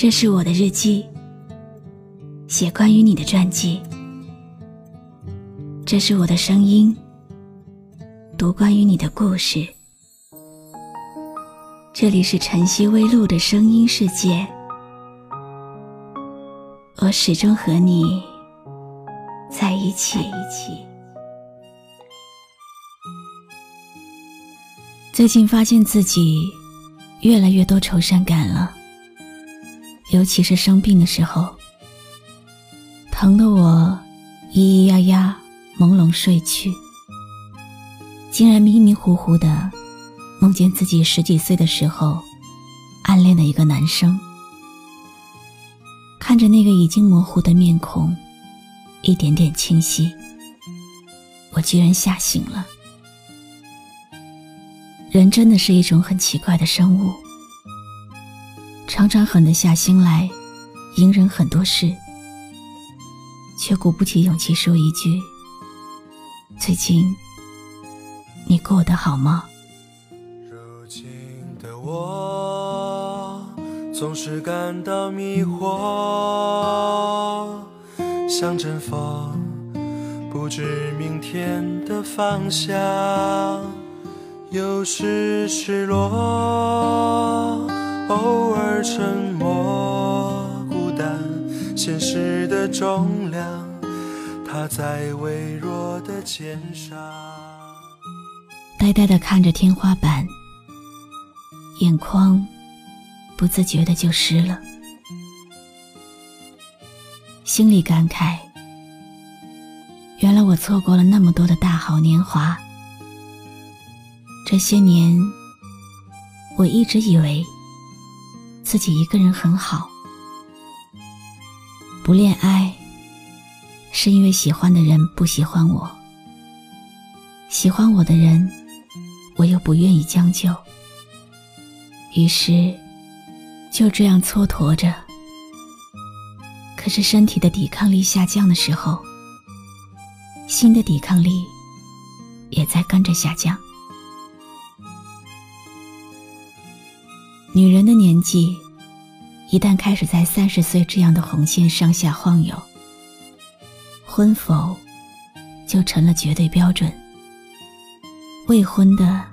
这是我的日记，写关于你的传记。这是我的声音，读关于你的故事。这里是晨曦微露的声音世界，我始终和你在一起。最近发现自己越来越多愁善感了。尤其是生病的时候，疼得我咿咿呀呀朦胧睡去，竟然迷迷糊糊的梦见自己十几岁的时候暗恋的一个男生，看着那个已经模糊的面孔一点点清晰，我居然吓醒了。人真的是一种很奇怪的生物。常常狠得下心来，隐忍很多事，却鼓不起勇气说一句：“最近你过得好吗？”如今的我总是感到迷惑，像阵风，不知明天的方向，有时失落。偶尔沉默，孤单，现实的重量，它在微弱的肩上。呆呆的看着天花板，眼眶不自觉的就湿了，心里感慨：原来我错过了那么多的大好年华。这些年，我一直以为。自己一个人很好，不恋爱，是因为喜欢的人不喜欢我，喜欢我的人，我又不愿意将就，于是就这样蹉跎着。可是身体的抵抗力下降的时候，心的抵抗力也在跟着下降。女人的年纪，一旦开始在三十岁这样的红线上下晃悠，婚否就成了绝对标准。未婚的，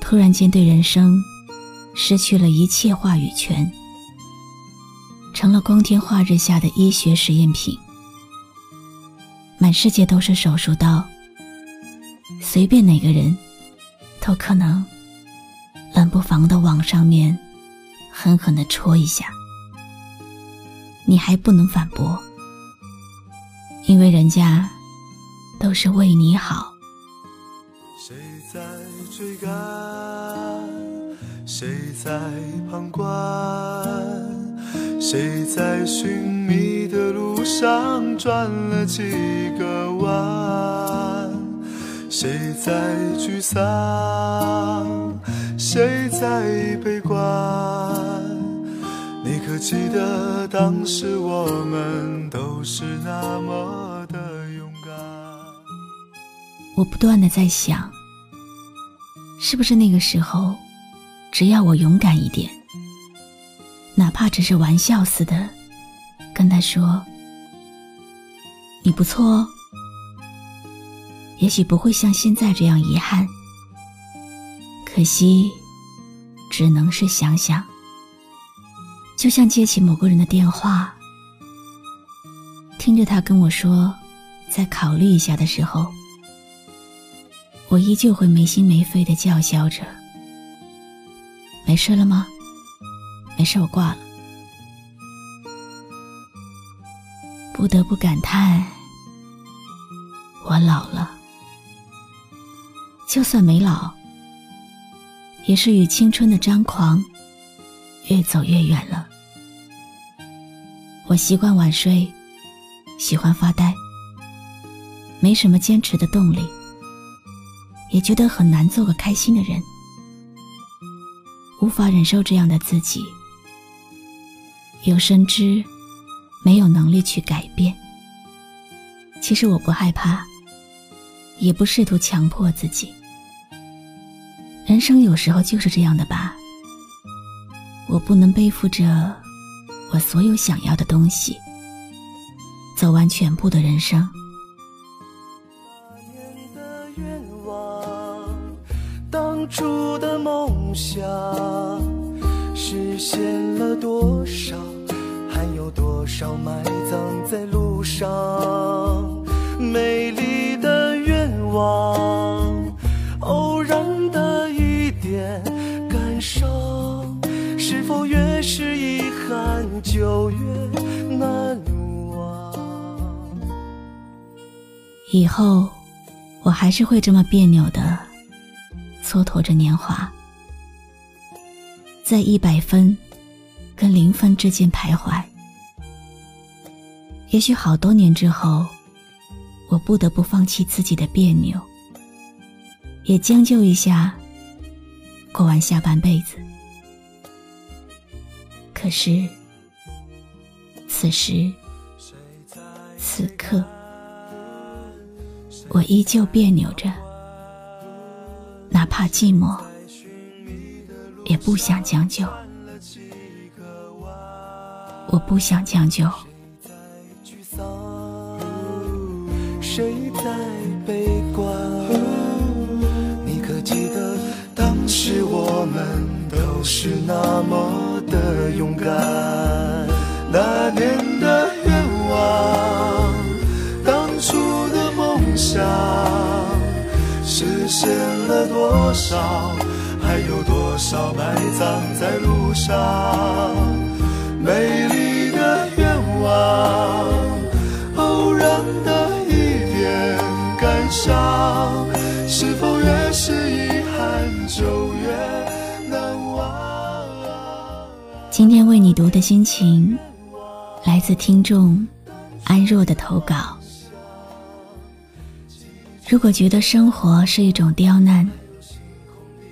突然间对人生失去了一切话语权，成了光天化日下的医学实验品。满世界都是手术刀，随便哪个人，都可能。冷不防的往上面狠狠的戳一下，你还不能反驳，因为人家都是为你好。谁在追赶？谁在旁观？谁在寻觅的路上转了几个弯？谁在沮丧？谁在悲观？你可记得当时我们都是那么的勇敢？我不断的在想，是不是那个时候，只要我勇敢一点，哪怕只是玩笑似的跟他说：“你不错哦。”也许不会像现在这样遗憾。可惜，只能是想想。就像接起某个人的电话，听着他跟我说“再考虑一下”的时候，我依旧会没心没肺的叫嚣着：“没事了吗？没事，我挂了。”不得不感叹，我老了。就算没老。也是与青春的张狂越走越远了。我习惯晚睡，喜欢发呆，没什么坚持的动力，也觉得很难做个开心的人，无法忍受这样的自己，有深知没有能力去改变。其实我不害怕，也不试图强迫自己。人生有时候就是这样的吧。我不能背负着我所有想要的东西，走完全部的人生。当初的梦想实现了多少？还有多少埋葬在路上？美越是遗憾就越难忘？以后我还是会这么别扭的蹉跎着年华，在一百分。跟零分之间徘徊，也许好多年之后，我不得不放弃自己的别扭，也将就一下，过完下半辈子。可是，此时此刻，我依旧别扭着，哪怕寂寞，也不想将就。我不想将就。谁在悲观？勇敢？那年的愿望，当初的梦想，实现了多少？还有多少埋葬在路上？美丽的愿望，偶然的一点感伤，今天为你读的心情，来自听众安若的投稿。如果觉得生活是一种刁难，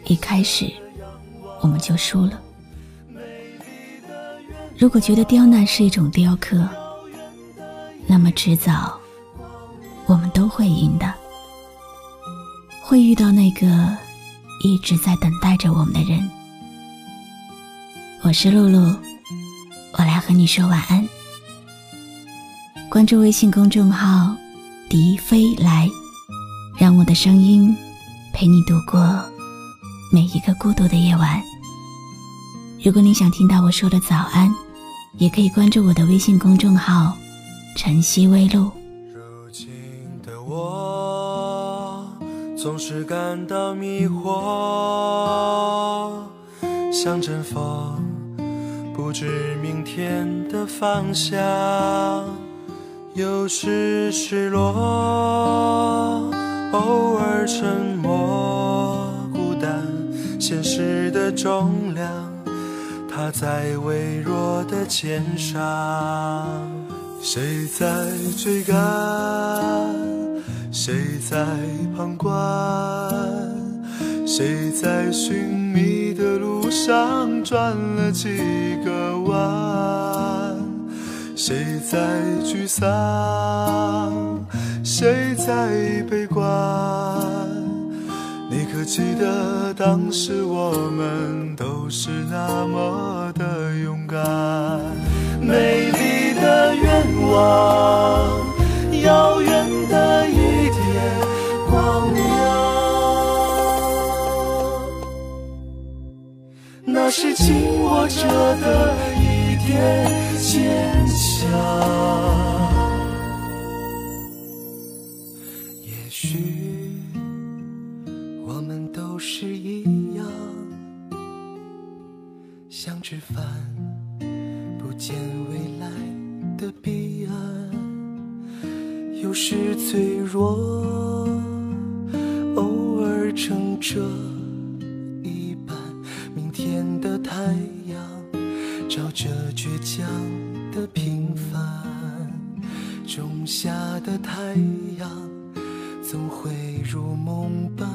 一开始我们就输了。如果觉得刁难是一种雕刻，那么迟早我们都会赢的，会遇到那个一直在等待着我们的人。我是露露，我来和你说晚安。关注微信公众号“笛飞来”，让我的声音陪你度过每一个孤独的夜晚。如果你想听到我说的早安。也可以关注我的微信公众号“晨曦微露”。如今的我总是感到迷惑，像阵风，知明天的方向。有时失落，偶尔沉默，孤单，现实的重量。他在微弱的肩上，谁在追赶？谁在旁观？谁在寻觅上转了几个弯？谁在沮丧？谁在悲观？你可记得当时我们都是那么的勇敢？美丽的愿望，遥远是紧握着的一点坚强。也许我们都是一样，像吃饭，不见未来的彼岸。有时脆弱，偶尔撑着照着倔强的平凡。种下的太阳，总会如梦般。